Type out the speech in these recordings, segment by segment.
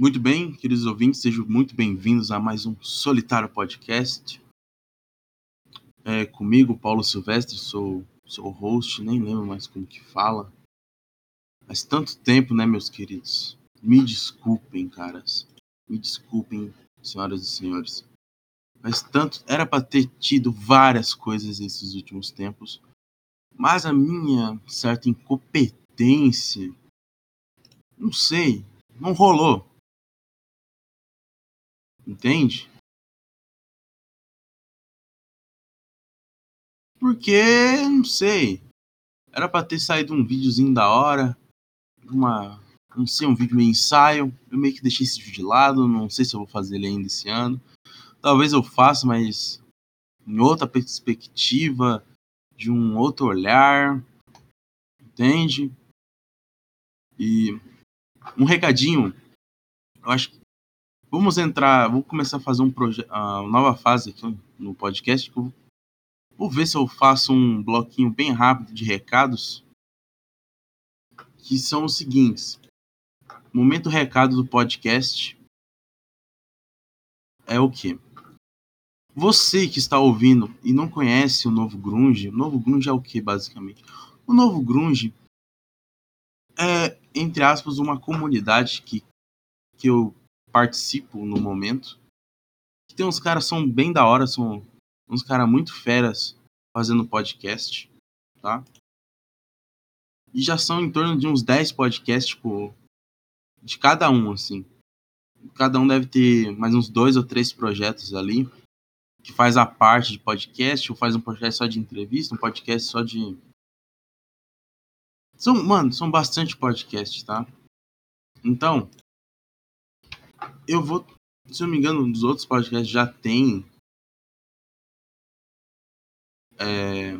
Muito bem, queridos ouvintes, sejam muito bem-vindos a mais um Solitário Podcast. É, comigo, Paulo Silvestre, sou, sou host, nem lembro mais como que fala. Faz tanto tempo, né, meus queridos? Me desculpem, caras. Me desculpem, senhoras e senhores. Faz tanto. Era para ter tido várias coisas esses últimos tempos. Mas a minha certa incompetência. Não sei. Não rolou. Entende? Porque, não sei. Era para ter saído um videozinho da hora. Uma. Não sei, um vídeo meio ensaio. Eu meio que deixei esse vídeo de lado. Não sei se eu vou fazer ele ainda esse ano. Talvez eu faça, mas em outra perspectiva, de um outro olhar. Entende? E um recadinho. Eu acho que Vamos entrar, vou começar a fazer um uma nova fase aqui no podcast. Vou ver se eu faço um bloquinho bem rápido de recados, que são os seguintes. Momento recado do podcast é o que? Você que está ouvindo e não conhece o Novo Grunge, o Novo Grunge é o que basicamente? O Novo Grunge é, entre aspas, uma comunidade que, que eu participo no momento. Tem uns caras são bem da hora, são uns caras muito feras fazendo podcast, tá? E já são em torno de uns 10 podcasts, tipo, de cada um, assim. Cada um deve ter mais uns dois ou três projetos ali, que faz a parte de podcast, ou faz um podcast só de entrevista, um podcast só de. São, mano, são bastante podcasts, tá? Então, eu vou, se eu não me engano, nos outros podcasts já tem. É,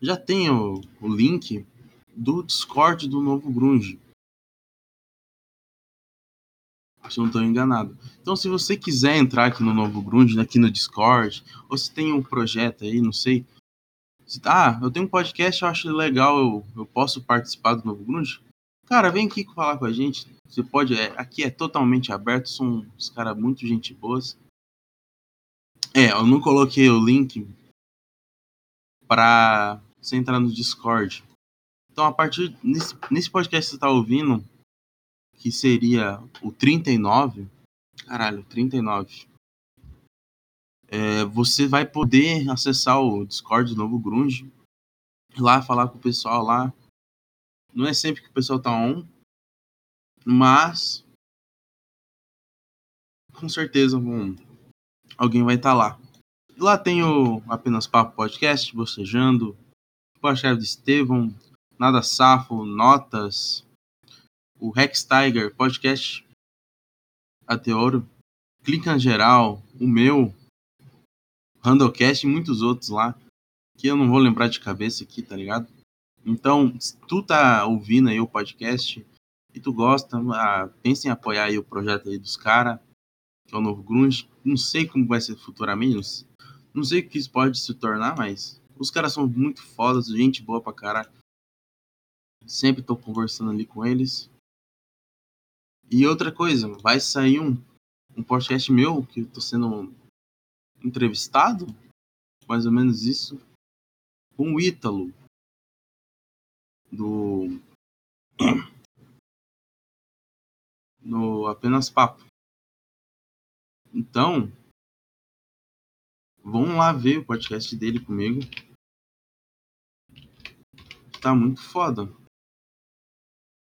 já tem o, o link do Discord do novo Grunge. Se eu não estou enganado. Então, se você quiser entrar aqui no Novo Grunge, aqui no Discord, ou se tem um projeto aí, não sei. Se, ah, eu tenho um podcast, eu acho legal, eu, eu posso participar do Novo Grunge. Cara, vem aqui falar com a gente. Você pode. É, aqui é totalmente aberto, são os caras muito gente boas. É, eu não coloquei o link para você entrar no Discord. Então, a partir. Nesse, nesse podcast que você tá ouvindo, que seria o 39. Caralho, 39. É, você vai poder acessar o Discord do Novo Grunge. Lá falar com o pessoal lá. Não é sempre que o pessoal tá on, mas com certeza vão, alguém vai estar tá lá. Lá tem o Apenas Papo Podcast, Bocejando, Podcast de Estevão, Nada Safo, Notas, o Rex Tiger Podcast. Ateoro, Clica Geral, o meu, Randlecast e muitos outros lá, que eu não vou lembrar de cabeça aqui, tá ligado? Então, se tu tá ouvindo aí o podcast, e tu gosta, ah, pense em apoiar aí o projeto aí dos caras, que é o novo Grunge. Não sei como vai ser futuramente, não sei o que isso pode se tornar, mas os caras são muito fodas, gente boa pra cara. Sempre tô conversando ali com eles. E outra coisa, vai sair um, um podcast meu que eu tô sendo entrevistado, mais ou menos isso, com o Ítalo, do no apenas papo. Então, vamos lá ver o podcast dele comigo. Tá muito foda.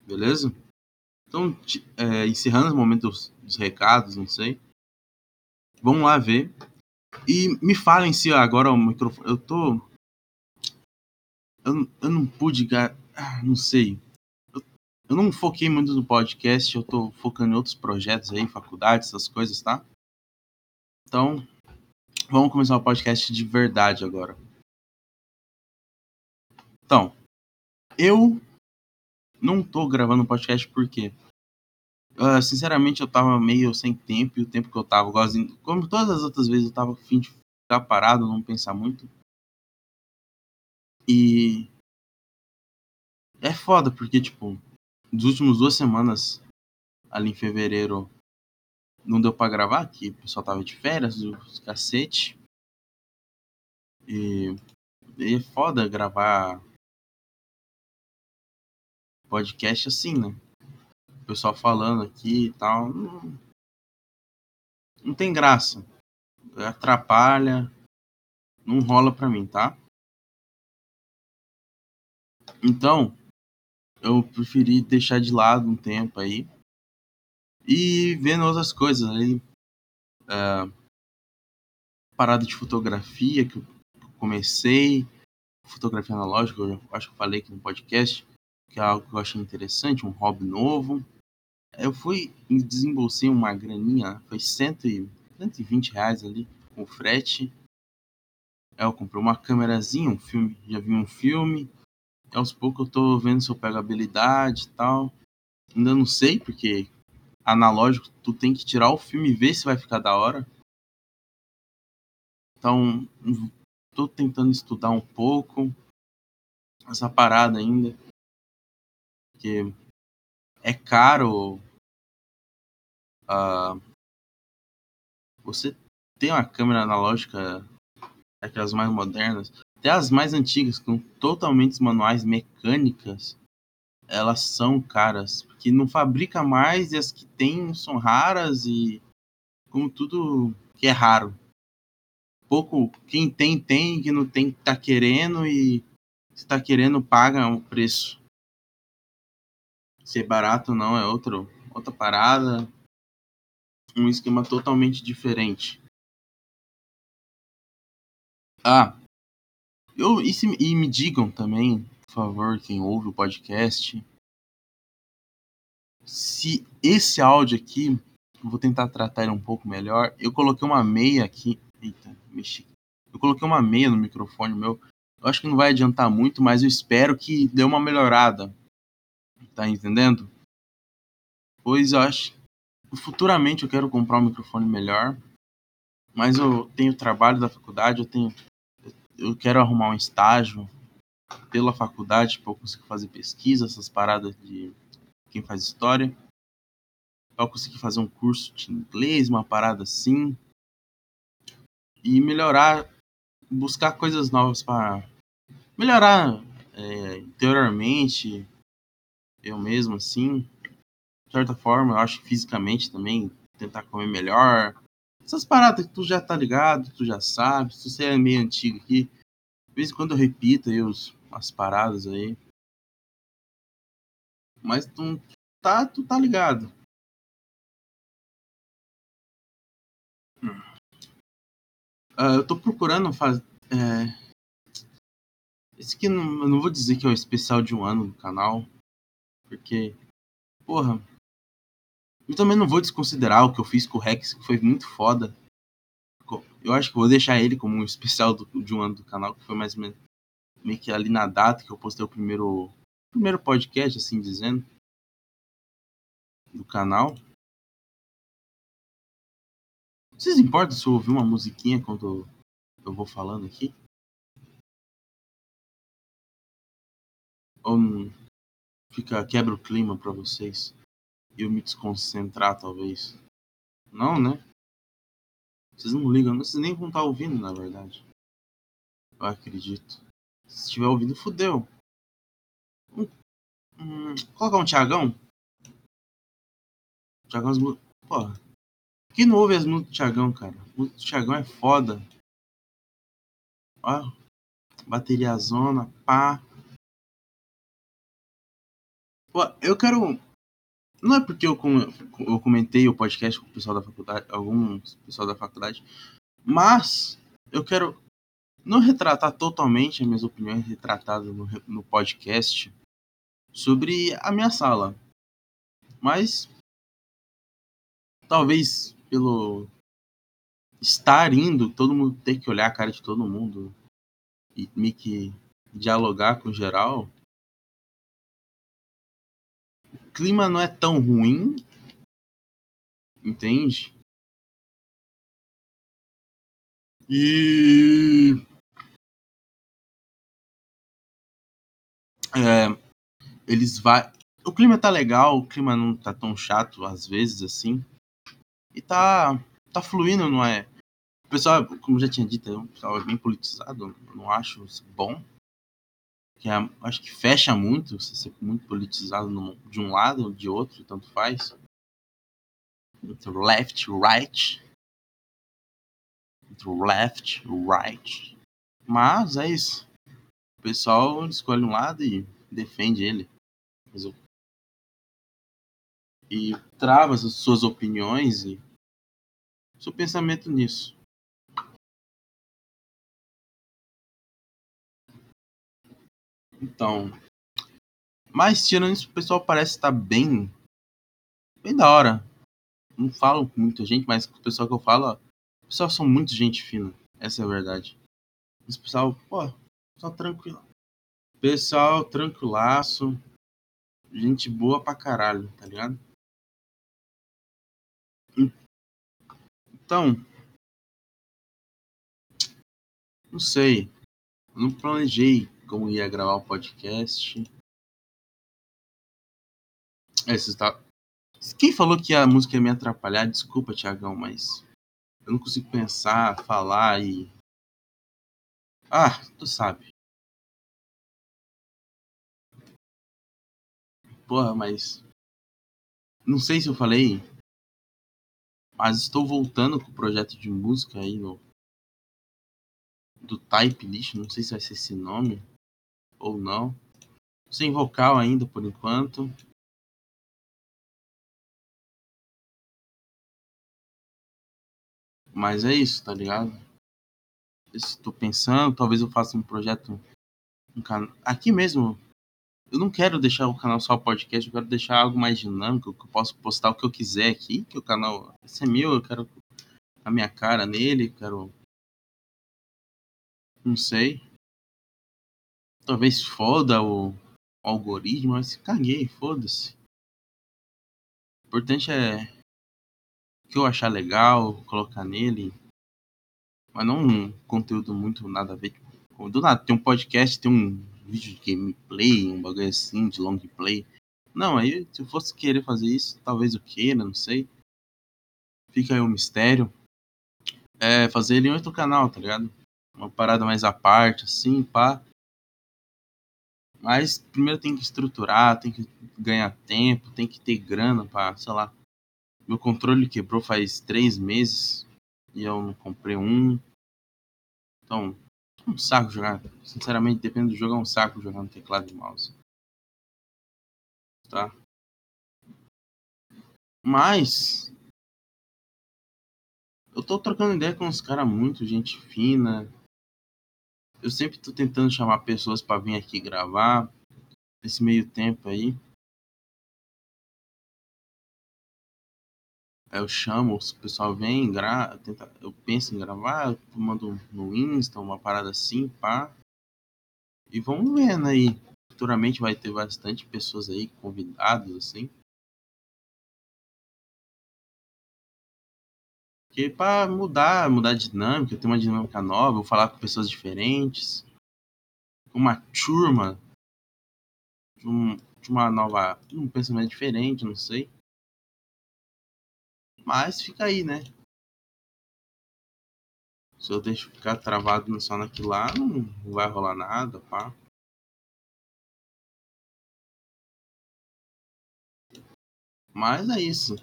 Beleza? Então, é, encerrando o momento dos, dos, recados, não sei. Vamos lá ver. E me falem se agora o microfone. Eu tô. Eu, eu não pude. Ah, não sei eu não foquei muito no podcast, eu tô focando em outros projetos aí, faculdade, essas coisas, tá? Então, vamos começar o podcast de verdade agora. Então, eu não tô gravando podcast porque, uh, sinceramente, eu tava meio sem tempo e o tempo que eu tava, como todas as outras vezes, eu tava afim de ficar parado, não pensar muito. E é foda, porque, tipo, nas últimas duas semanas ali em fevereiro não deu para gravar, aqui o pessoal tava de férias, os cacete. E, e é foda gravar podcast assim, né? O pessoal falando aqui e tal. Não, não tem graça. Atrapalha. Não rola pra mim, tá? Então, eu preferi deixar de lado um tempo aí e vendo outras coisas aí. É, parada de fotografia que eu comecei, fotografia analógica, eu acho que eu falei aqui no podcast, que é algo que eu achei interessante, um hobby novo. Eu fui e desembolsei uma graninha, foi 100, 120 reais ali, com frete. Eu comprei uma câmerazinha, um filme, já vi um filme, aos poucos eu tô vendo se eu pego habilidade e tal. Ainda não sei, porque analógico, tu tem que tirar o filme e ver se vai ficar da hora. Então, tô tentando estudar um pouco essa parada ainda. Porque é caro uh, você ter uma câmera analógica aquelas mais modernas até as mais antigas, com totalmente manuais mecânicas, elas são caras, porque não fabrica mais e as que tem são raras e como tudo que é raro. Pouco, quem tem tem, quem não tem tá querendo e se tá querendo paga um preço. Ser barato não é outro, outra parada, um esquema totalmente diferente. Ah, eu, e, se, e me digam também, por favor, quem ouve o podcast, se esse áudio aqui, vou tentar tratar ele um pouco melhor. Eu coloquei uma meia aqui. Eita, mexi. Eu coloquei uma meia no microfone meu. Eu acho que não vai adiantar muito, mas eu espero que dê uma melhorada. Tá entendendo? Pois eu acho. Futuramente eu quero comprar um microfone melhor. Mas eu tenho trabalho da faculdade, eu tenho eu quero arrumar um estágio pela faculdade para eu conseguir fazer pesquisa, essas paradas de quem faz história. Eu conseguir fazer um curso de inglês, uma parada assim. E melhorar, buscar coisas novas para melhorar é, interiormente, eu mesmo assim. De certa forma, eu acho fisicamente também, tentar comer melhor, essas paradas que tu já tá ligado, tu já sabe, se você é meio antigo aqui, de vez em quando eu repito aí os, as paradas aí. Mas tu tá, tu tá ligado. Uh, eu tô procurando fazer. É... Esse aqui não, eu não vou dizer que é o especial de um ano do canal. Porque, porra, eu também não vou desconsiderar o que eu fiz com o Rex, que foi muito foda. Eu acho que vou deixar ele como um especial do, de um ano do canal, que foi mais ou menos meio que ali na data que eu postei o primeiro, primeiro podcast, assim dizendo, do canal. Vocês importam se eu ouvir uma musiquinha quando eu vou falando aqui? Ou fica quebra o clima para vocês? Eu me desconcentrar, talvez. Não, né? Vocês não ligam, vocês nem vão estar ouvindo, na verdade. Eu acredito. Se estiver ouvindo, fudeu. Hum, hum, colocar um Tiagão? Tiagão as Porra. Quem não ouve as músicas do Tiagão, cara? O Tiagão é foda. Ó. Bateria zona, pá. Pô, eu quero não é porque eu, eu comentei o podcast com o pessoal da faculdade, alguns pessoal da faculdade, mas eu quero não retratar totalmente as minhas opiniões retratadas no, no podcast sobre a minha sala. Mas talvez pelo estar indo, todo mundo ter que olhar a cara de todo mundo e meio que dialogar com geral, clima não é tão ruim, entende? E é, eles vai, o clima tá legal, o clima não tá tão chato às vezes assim. E tá, tá fluindo, não é? O pessoal, como já tinha dito, o pessoal é bem politizado, não acho bom. Que é, acho que fecha muito, você ser muito politizado no, de um lado ou de outro, tanto faz. Entre left, right. Entre left, right. Mas é isso. O pessoal escolhe um lado e defende ele. E trava as suas opiniões e seu pensamento nisso. Então, mas tirando isso, o pessoal parece estar bem, bem da hora. Não falo com muita gente, mas o pessoal que eu falo, ó, o pessoal são muito gente fina. Essa é a verdade. Esse pessoal, pô, só tranquilo. Pessoal tranquilaço. Gente boa pra caralho, tá ligado? Então, não sei. Não planejei como ia gravar o podcast. É, você tá... Quem falou que a música ia me atrapalhar? Desculpa, Tiagão, mas eu não consigo pensar, falar e. Ah, tu sabe. Porra, mas. Não sei se eu falei. Mas estou voltando com o projeto de música aí no. Do Type List, não sei se vai ser esse nome ou não. Sem vocal ainda por enquanto. Mas é isso, tá ligado? Estou pensando, talvez eu faça um projeto um can... aqui mesmo. Eu não quero deixar o canal só podcast, eu quero deixar algo mais dinâmico, que eu possa postar o que eu quiser aqui, que o canal esse é meu, eu quero a minha cara nele, quero não sei. Talvez foda o, o algoritmo, mas caguei, foda-se. O importante é que eu achar legal, colocar nele. Mas não um conteúdo muito nada a ver. Tipo, do nada, tem um podcast, tem um vídeo de gameplay, um bagulho assim, de long play. Não, aí se eu fosse querer fazer isso, talvez eu queira, não sei. Fica aí o um mistério. É fazer ele em outro canal, tá ligado? Uma parada mais à parte, assim, pá. Mas primeiro tem que estruturar, tem que ganhar tempo, tem que ter grana para, sei lá. Meu controle quebrou faz três meses e eu não comprei um. Então, é um saco jogar. Sinceramente, depende do jogo, é um saco jogar no teclado e mouse. Tá? Mas. Eu tô trocando ideia com uns caras muito gente fina, eu sempre tô tentando chamar pessoas para vir aqui gravar. Nesse meio tempo aí. Eu chamo, o pessoal vem, gra... Tenta... eu penso em gravar, eu mando no Insta, uma parada assim, pá. E vamos vendo aí. Futuramente vai ter bastante pessoas aí, convidados, assim. Porque para mudar, mudar a dinâmica, ter uma dinâmica nova, vou falar com pessoas diferentes. Uma turma de, um, de uma nova. um pensamento diferente, não sei. Mas fica aí, né? Se eu deixo ficar travado só naquilo lá, não vai rolar nada, pá. Mas é isso.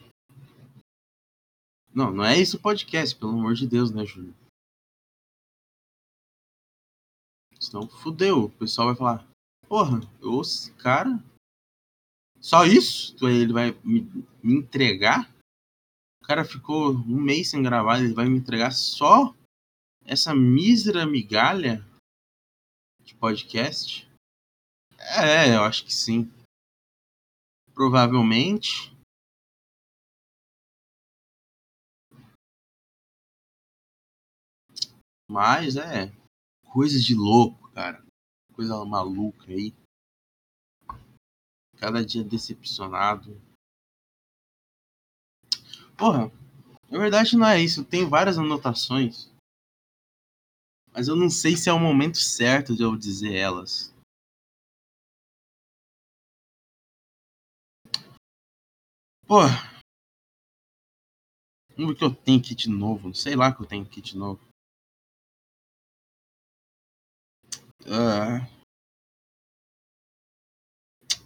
Não, não é isso o podcast, pelo amor de Deus, né, Júlio? Senão fudeu. O pessoal vai falar: Porra, os cara. Só isso? Ele vai me, me entregar? O cara ficou um mês sem gravar, ele vai me entregar só essa mísera migalha de podcast? É, eu acho que sim. Provavelmente Mas é coisa de louco, cara. Coisa maluca aí. Cada dia decepcionado. Porra, na verdade não é isso. Tem várias anotações. Mas eu não sei se é o momento certo de eu dizer elas. Pô. Vamos ver que eu tenho aqui de novo. Sei lá que eu tenho aqui de novo. Uh...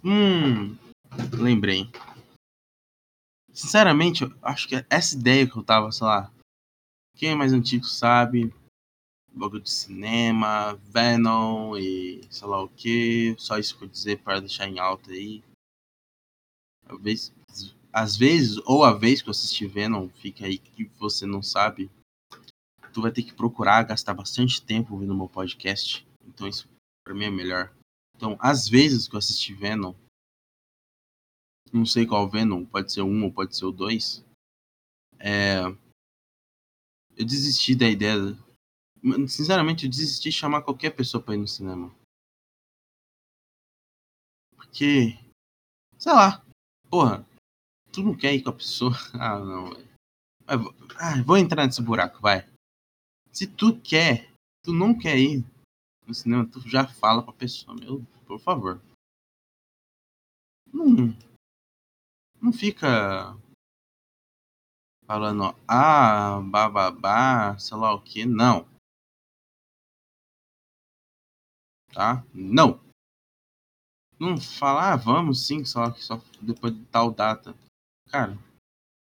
Hum. Lembrei. Sinceramente, eu acho que essa ideia que eu tava, sei lá. Quem é mais antigo sabe. Bagulho de cinema, Venom e sei lá o que. Só isso que eu dizer para deixar em alta aí. Talvez às vezes, ou a vez que eu assistir Venom, fica aí que você não sabe, tu vai ter que procurar gastar bastante tempo ouvindo meu podcast. Então isso pra mim é melhor. Então, às vezes que eu assisti Venom, não sei qual Venom, pode ser um ou pode ser o dois, é... eu desisti da ideia. Sinceramente, eu desisti de chamar qualquer pessoa pra ir no cinema. Porque, sei lá, porra, tu não quer ir com a pessoa. Ah, não. Ah, vou entrar nesse buraco, vai. Se tu quer, tu não quer ir no cinema, tu já fala pra pessoa, meu, por favor. Não, não fica falando, ah, bababá, sei lá o que, não. Tá? Não. Não fala, ah, vamos sim, só que só depois de tal data. Cara,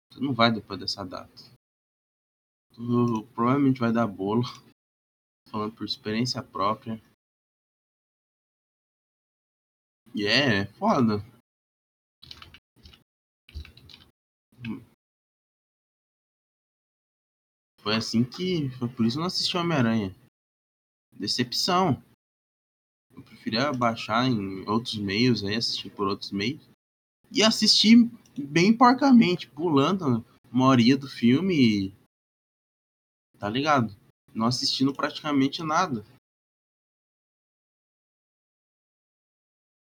tu não vai depois dessa data. Tu provavelmente vai dar bolo. Falando por experiência própria. E é foda. Foi assim que. Foi por isso que eu não assisti Homem-Aranha. Decepção. Eu preferia baixar em outros meios aí, assistir por outros meios. E assistir bem porcamente, pulando a maioria do filme. Tá ligado? Não assistindo praticamente nada.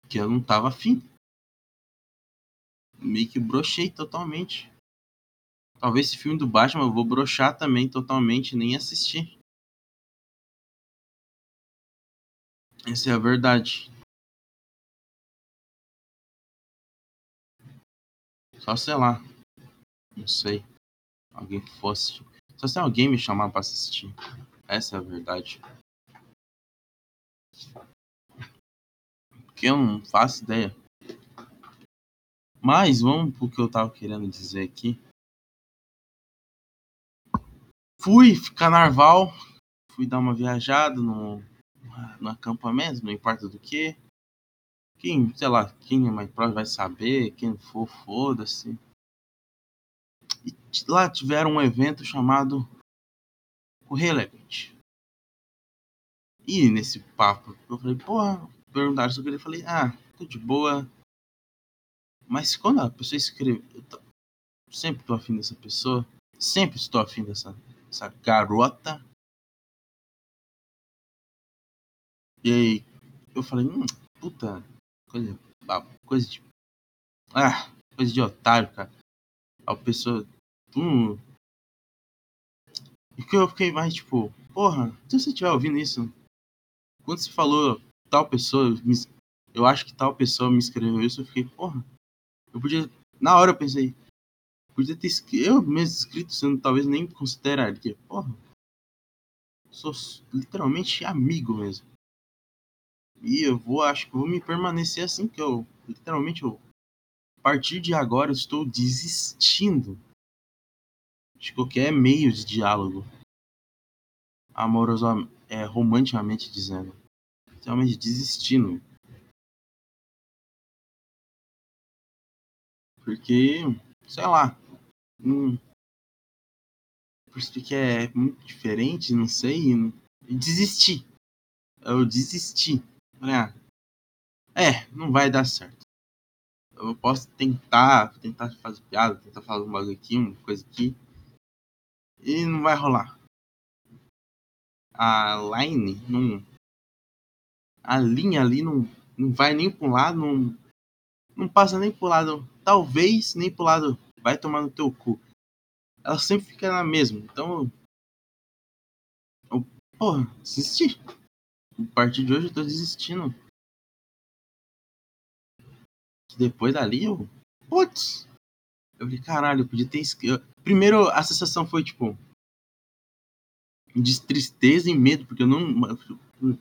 Que eu não tava afim. Meio que brochei totalmente. Talvez esse filme do Batman eu vou brochar também totalmente, nem assistir. Essa é a verdade. Só sei lá. Não sei. Alguém fosse. Só se alguém me chamar pra assistir. Essa é a verdade. Porque eu não faço ideia. Mas vamos pro que eu tava querendo dizer aqui. Fui ficar Narval. Fui dar uma viajada no, no acampamento, não importa do que. Quem, sei lá, quem é mais próximo vai saber, quem for, foda-se. Lá tiveram um evento chamado O Relevant. E nesse papo, eu falei, porra, perguntaram sobre ele, eu falei, ah, tô de boa. Mas quando a pessoa escreve, eu tô, sempre tô afim dessa pessoa, sempre estou afim dessa, dessa garota. E aí, eu falei, hum, puta, Coisa, coisa de. Ah, coisa de otário, cara. A pessoa. Hum. E que eu fiquei mais tipo, porra, se você estiver ouvindo isso, quando você falou tal pessoa, eu acho que tal pessoa me escreveu isso, eu fiquei, porra, eu podia. Na hora eu pensei, podia ter escrito, eu mesmo escrito, você não, talvez nem consideraria, porra. Sou literalmente amigo mesmo. E eu vou, acho que vou me permanecer assim, que eu literalmente eu, a partir de agora eu estou desistindo de qualquer meio de diálogo amorosamente, é, romanticamente dizendo. Realmente desistindo. Porque, sei lá, hum, que é muito diferente, não sei, desisti. Eu desisti. Ah, é, não vai dar certo. Eu posso tentar, tentar fazer piada, tentar fazer um bagulho aqui, uma coisa aqui. E não vai rolar. A line não. A linha ali não, não vai nem pro lado, não, não passa nem pro lado. Talvez nem pro lado. Vai tomar no teu cu. Ela sempre fica na mesma. Então. Eu, porra, assisti. A partir de hoje eu tô desistindo. Depois dali eu. Putz! Eu falei, caralho, eu podia ter escrito. Primeiro, a sensação foi tipo. De tristeza e medo, porque eu não.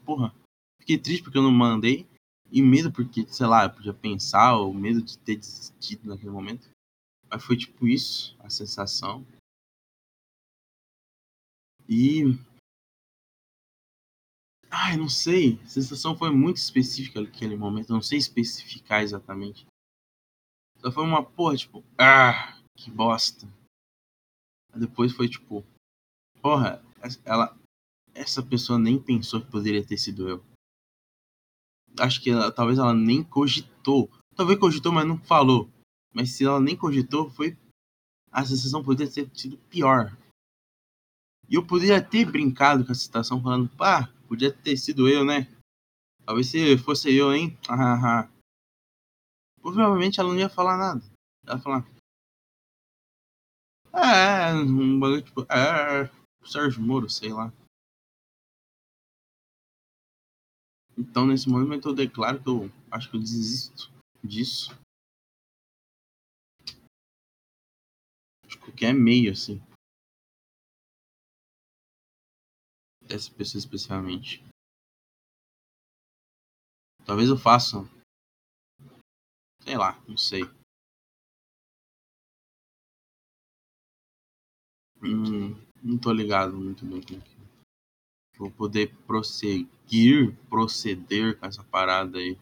Porra. Fiquei triste porque eu não mandei. E medo porque, sei lá, eu podia pensar, ou medo de ter desistido naquele momento. Mas foi tipo isso, a sensação. E. Ai, não sei. A sensação foi muito específica naquele momento. Não sei especificar exatamente. Só foi uma porra, tipo, ah, que bosta. Depois foi tipo, porra, ela, essa pessoa nem pensou que poderia ter sido eu. Acho que ela, talvez ela nem cogitou. Talvez cogitou, mas não falou. Mas se ela nem cogitou, foi. A sensação poderia ter sido pior. E eu poderia ter brincado com a situação, falando, pá, podia ter sido eu, né? Talvez se fosse eu, hein? Ah, ah. Provavelmente ela não ia falar nada. Ela ia falar. É, um bagulho tipo. É, Sérgio Moro, sei lá. Então, nesse momento, eu declaro que eu acho que eu desisto disso. De qualquer meio, assim. Dessa pessoa especialmente. Talvez eu faça. Sei lá, não sei. Hum, não tô ligado muito bem com que vou poder prosseguir, proceder com essa parada aí.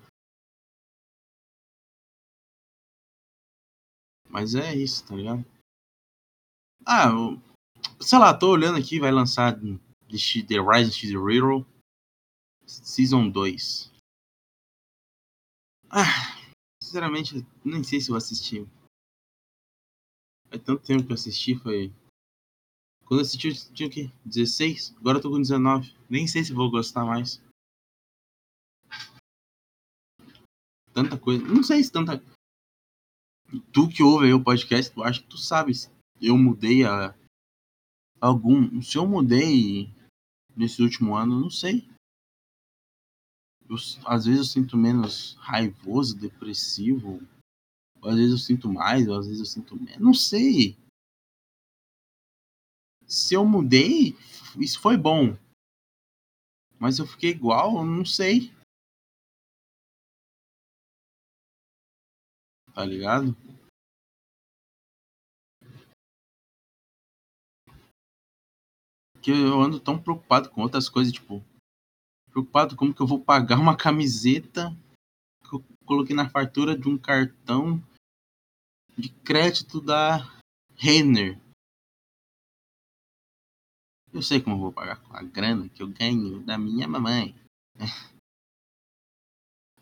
Mas é isso, tá ligado? Ah, eu, sei lá, tô olhando aqui, vai lançar The Rise of the Hero Season 2. Ah, sinceramente, nem sei se eu assisti. Faz tanto tempo que eu assisti, foi quando eu assisti, eu tinha o quê? 16? Agora eu tô com 19. Nem sei se vou gostar mais. Tanta coisa. Não sei se tanta. Tu que ouve aí o podcast, tu acha que tu sabes. Eu mudei a. Algum. Se eu mudei nesse último ano, não sei. Eu, às vezes eu sinto menos raivoso, depressivo. Às vezes eu sinto mais, às vezes eu sinto menos. Não sei se eu mudei, isso foi bom. Mas eu fiquei igual, não sei. Tá ligado? Que eu ando tão preocupado com outras coisas, tipo, preocupado como que eu vou pagar uma camiseta que eu coloquei na fartura de um cartão de crédito da Renner. Eu sei como vou pagar com a grana que eu ganho da minha mamãe.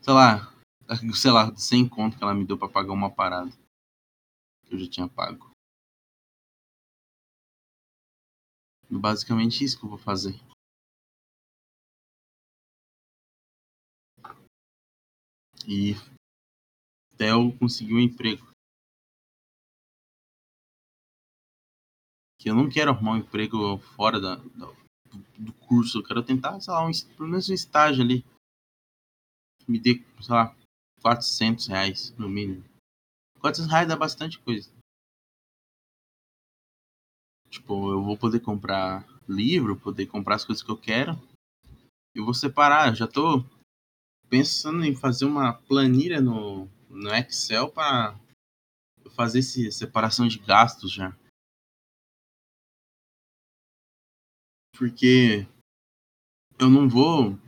sei lá, sei lá, 100 conto que ela me deu para pagar uma parada. Que eu já tinha pago. Basicamente isso que eu vou fazer. E até eu conseguir um emprego. Que eu não quero arrumar um emprego fora da, da do curso, eu quero tentar, sei lá, um, pelo menos um estágio ali. Me dê, sei lá, 400 reais no mínimo. 400 reais dá bastante coisa. Tipo, eu vou poder comprar livro, poder comprar as coisas que eu quero. E vou separar, eu já tô pensando em fazer uma planilha no, no Excel para fazer essa separação de gastos já. Porque eu não vou.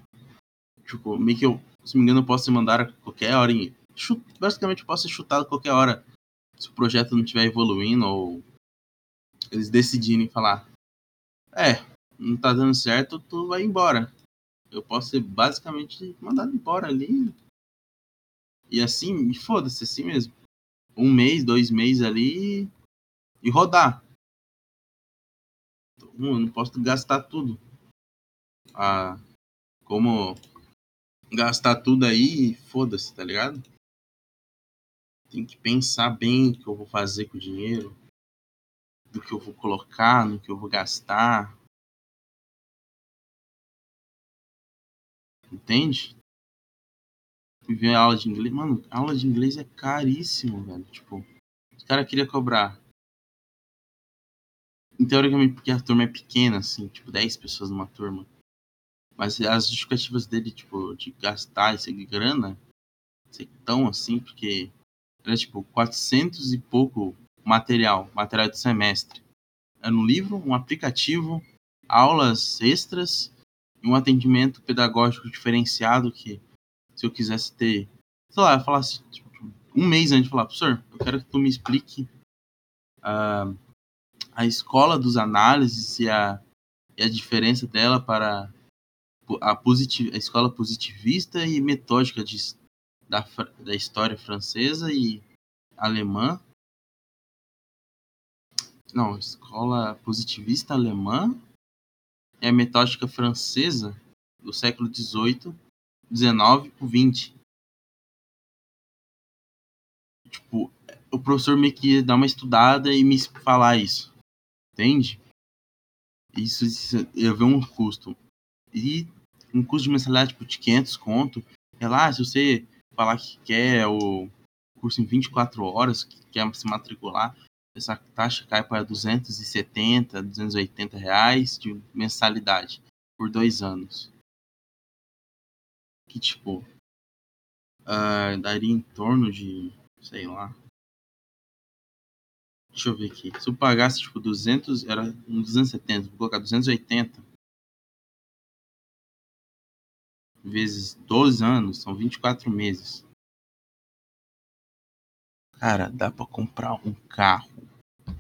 Tipo, meio que eu, se me engano, eu posso mandar a qualquer hora. Em, chut, basicamente, eu posso ser chutado a qualquer hora se o projeto não estiver evoluindo ou eles decidirem falar: É, não tá dando certo, tu vai embora. Eu posso ser basicamente mandado embora ali. E assim, foda-se, assim mesmo. Um mês, dois meses ali e rodar eu não posso gastar tudo. Ah, como gastar tudo aí, foda-se, tá ligado? Tem que pensar bem o que eu vou fazer com o dinheiro, do que eu vou colocar, no que eu vou gastar. Entende? Viver aula de inglês, mano, aula de inglês é caríssimo, velho. Tipo, O cara queria cobrar. Teoricamente, porque a turma é pequena, assim, tipo, 10 pessoas numa turma. Mas as justificativas dele, tipo, de gastar essa grana, ser tão assim, porque era tipo 400 e pouco material, material de semestre. Era um livro, um aplicativo, aulas extras e um atendimento pedagógico diferenciado que se eu quisesse ter, sei lá, eu falasse tipo, um mês antes de falar, professor, eu quero que tu me explique uh, a escola dos análises e a, e a diferença dela para a, positiv, a escola positivista e metódica de, da, da história francesa e alemã. Não, escola positivista alemã é a metódica francesa do século XVIII, XIX para XX. Tipo, o professor meio que dar uma estudada e me falar isso. Entende? Isso, isso eu ver um custo. E um custo de mensalidade tipo, de 500 conto. É lá, se você falar que quer o curso em 24 horas, que quer se matricular, essa taxa cai para 270, 280 reais de mensalidade por dois anos. Que tipo uh, daria em torno de, sei lá. Deixa eu ver aqui. Se eu pagasse tipo 200, era 270, vou colocar 280 vezes 12 anos, são 24 meses. Cara, dá pra comprar um carro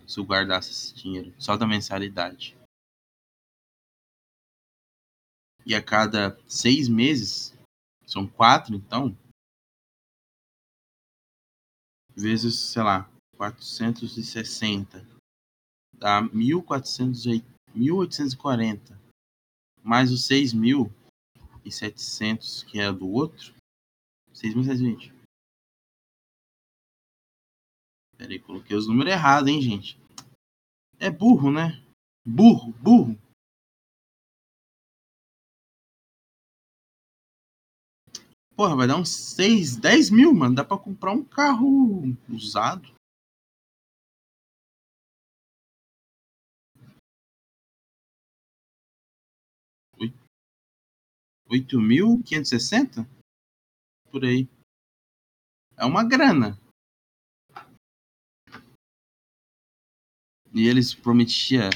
se eu guardasse esse dinheiro, só da mensalidade. E a cada seis meses, são quatro então, vezes, sei lá, 460, dá 1.840, mais os 6.700 que é do outro, 6.720. Peraí, coloquei os números errados, hein, gente? É burro, né? Burro, burro. Porra, vai dar uns 6, 10 mil, mano. Dá pra comprar um carro usado. Oito mil quinhentos e sessenta? Por aí. É uma grana. E eles prometiam.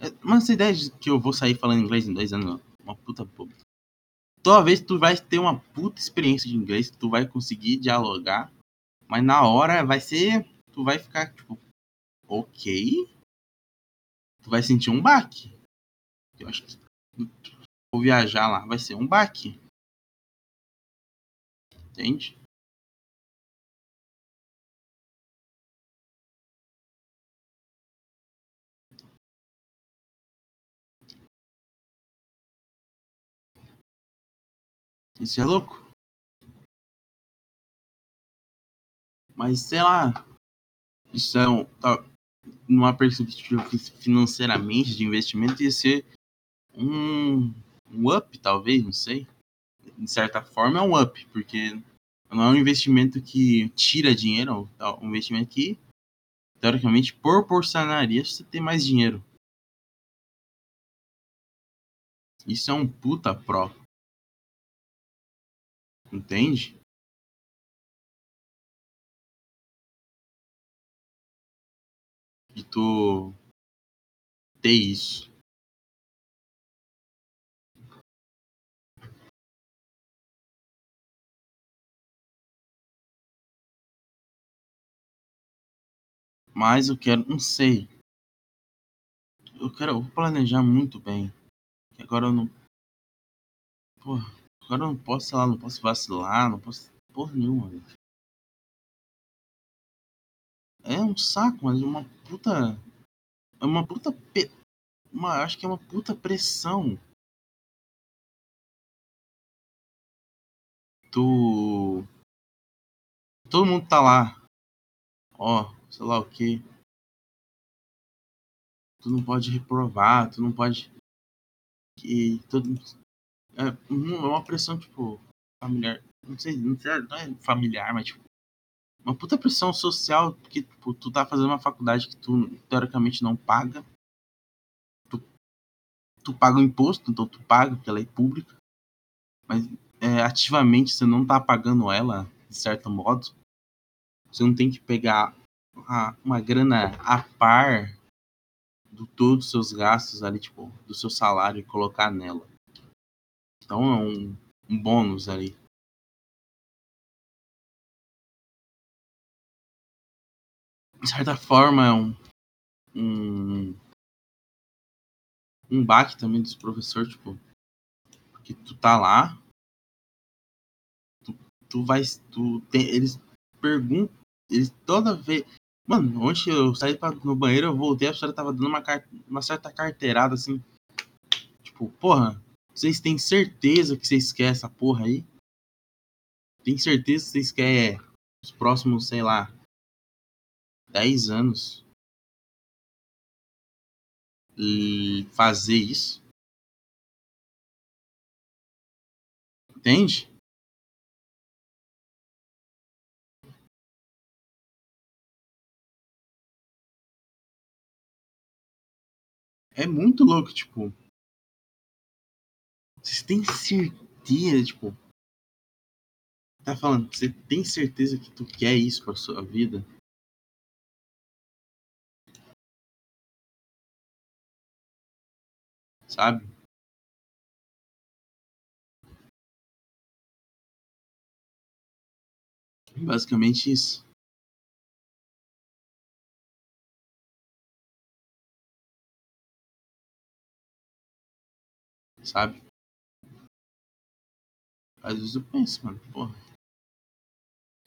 É, mas essa ideia de que eu vou sair falando inglês em dois anos, uma puta boba. Toda vez tu vai ter uma puta experiência de inglês, tu vai conseguir dialogar, mas na hora vai ser. Tu vai ficar tipo, ok. Tu vai sentir um baque. Eu acho que vou viajar lá, vai ser um baque. Entende? Isso é louco. Mas sei lá. Isso é um. Tá, numa perspectiva financeiramente de investimento ia ser um, um up, talvez, não sei. De certa forma é um up, porque não é um investimento que tira dinheiro, é um investimento que teoricamente proporcionaria você ter mais dinheiro. Isso é um puta pró. Entende? De tu ter isso. Mas eu quero, não sei. Eu quero eu vou planejar muito bem. Agora eu não. Porra. Agora eu não posso, sei lá, não posso vacilar, não posso. Porra nenhuma, É um saco, mas é uma puta. É uma puta. Pe... Uma, acho que é uma puta pressão. Tu. Todo mundo tá lá. Ó, sei lá o que. Tu não pode reprovar, tu não pode. Que todo é, é uma pressão, tipo, familiar. Não sei, não, sei, não é familiar, mas tipo. uma puta pressão social, porque tipo, tu tá fazendo uma faculdade que tu teoricamente não paga. Tu, tu paga o imposto, então tu paga, porque ela é pública. Mas é, ativamente você não tá pagando ela, de certo modo. Você não tem que pegar uma, uma grana a par do todos os seus gastos ali, tipo, do seu salário e colocar nela. Então é um, um bônus ali. De certa forma é um, um, um baque também dos professores, tipo, porque tu tá lá, tu, tu vai, tu tem, eles perguntam, eles toda vez, Mano, ontem eu saí pra, no banheiro, eu voltei, a pessoa tava dando uma, uma certa carteirada assim. Tipo, porra, vocês têm certeza que vocês querem essa porra aí? Tem certeza que vocês querem os próximos, sei lá, 10 anos e fazer isso? Entende? É muito louco, tipo. Vocês têm certeza, tipo. Tá falando, você tem certeza que tu quer isso pra sua vida? Sabe? Basicamente isso. Sabe? Às vezes eu penso, mano, porra,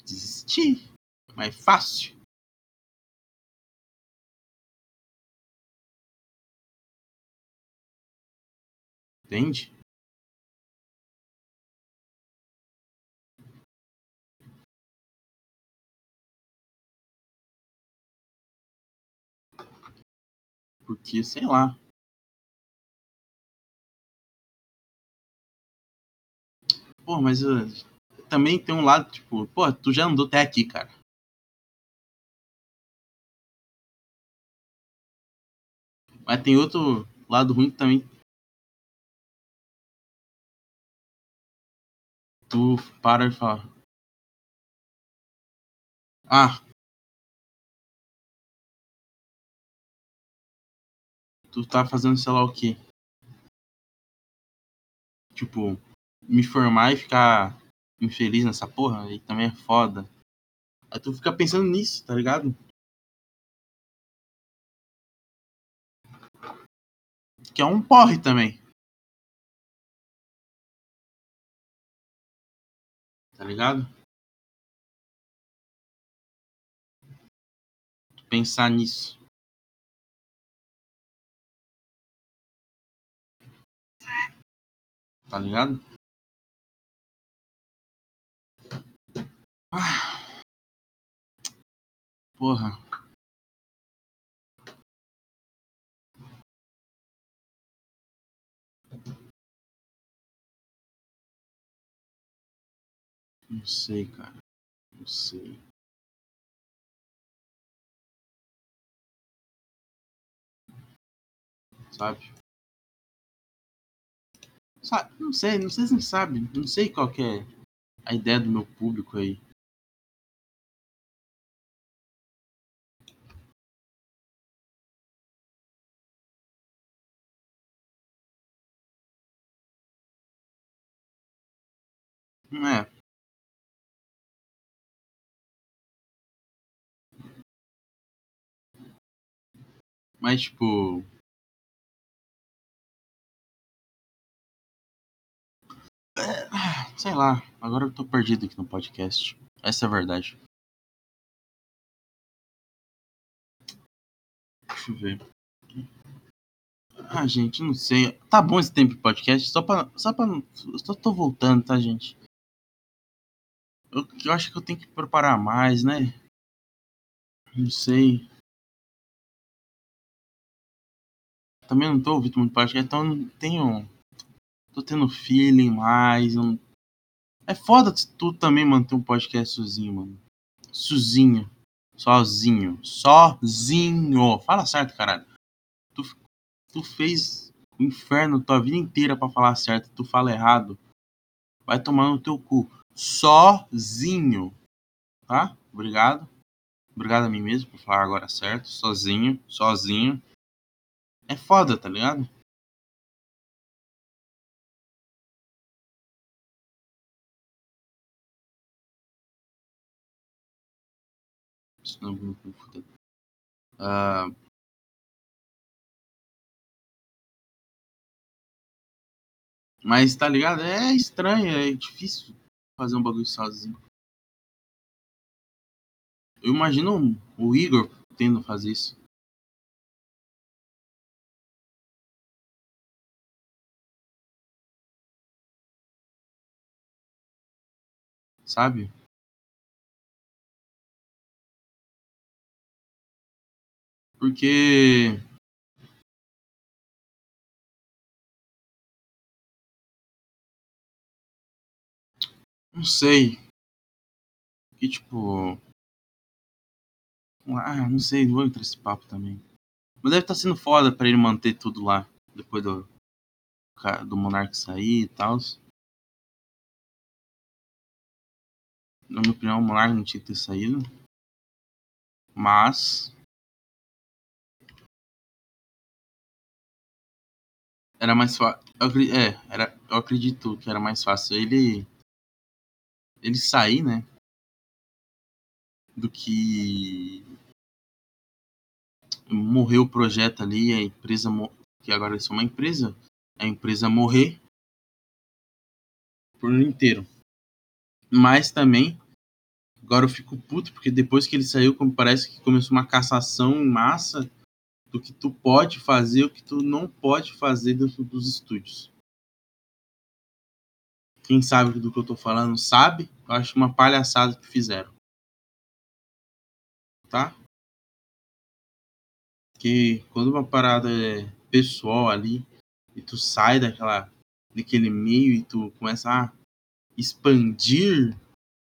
desistir é mais fácil. Entende? Porque, sei lá, Pô, mas uh, também tem um lado, tipo, pô, tu já andou até aqui, cara. Mas tem outro lado ruim também. Tu para de falar. Ah. Tu tá fazendo sei lá o quê? Tipo, me formar e ficar infeliz nessa porra, aí também é foda. Aí tu fica pensando nisso, tá ligado? Que é um porre também. Tá ligado? Pensar nisso. Tá ligado? Porra. Não sei, cara. Não sei. Sabe? Sabe? Não sei, não sei se sabe. Não sei qual é a ideia do meu público aí. É. Mas, tipo. É, sei lá, agora eu tô perdido aqui no podcast. Essa é a verdade. Deixa eu ver. Ah, gente, não sei. Tá bom esse tempo de podcast, só pra. Só pra. Só tô voltando, tá, gente? Eu, eu acho que eu tenho que preparar mais, né? Não sei. Também não tô ouvindo muito podcast, então não tenho. Tô tendo feeling mais. Não... É foda tu também manter um podcast sozinho, mano. sozinho. Sozinho. Sozinho. Fala certo, caralho. Tu, tu fez o inferno tua vida inteira para falar certo. Tu fala errado. Vai tomar no teu cu. Sozinho. Tá? Obrigado. Obrigado a mim mesmo por falar agora certo. Sozinho. Sozinho. É foda, tá ligado? Eu vou me fuder. Ah, mas tá ligado? É estranho, é difícil fazer um bagulho sozinho. Eu imagino o Igor tendo fazer isso. Sabe? Porque não sei. Que tipo. Ah, não sei, não vou entrar nesse papo também. Mas deve estar tá sendo foda pra ele manter tudo lá. Depois do. Do Monark sair e tal. Na minha opinião, o Monark não tinha que ter saído. Mas. Era mais fácil. É, era, eu acredito que era mais fácil ele. Ele sair, né? Do que. Morrer o projeto ali, a empresa. Que agora eles são uma empresa. A empresa morrer. Por inteiro. Mas também. Agora eu fico puto, porque depois que ele saiu, parece que começou uma cassação em massa do que tu pode fazer o que tu não pode fazer dentro dos estúdios. Quem sabe do que eu tô falando sabe. Eu acho uma palhaçada que fizeram. Tá? Que quando uma parada é pessoal ali e tu sai daquela daquele meio e tu começa a expandir,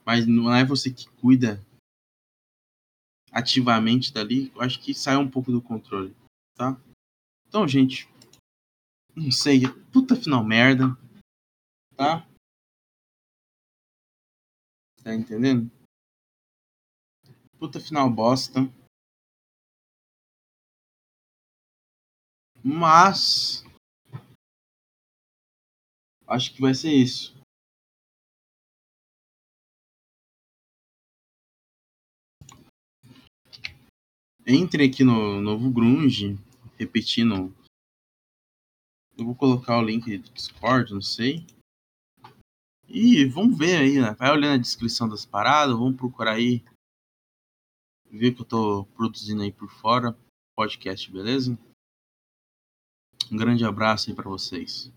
mas não é você que cuida ativamente dali, eu acho que sai um pouco do controle, tá? Então, gente, não sei, puta final merda, tá? Tá entendendo? Puta final bosta. Mas acho que vai ser isso. Entre aqui no novo Grunge, repetindo. Eu vou colocar o link do Discord, não sei. E vamos ver aí, né? Vai olhando a descrição das paradas, vamos procurar aí. Ver que eu tô produzindo aí por fora. Podcast, beleza? Um grande abraço aí para vocês.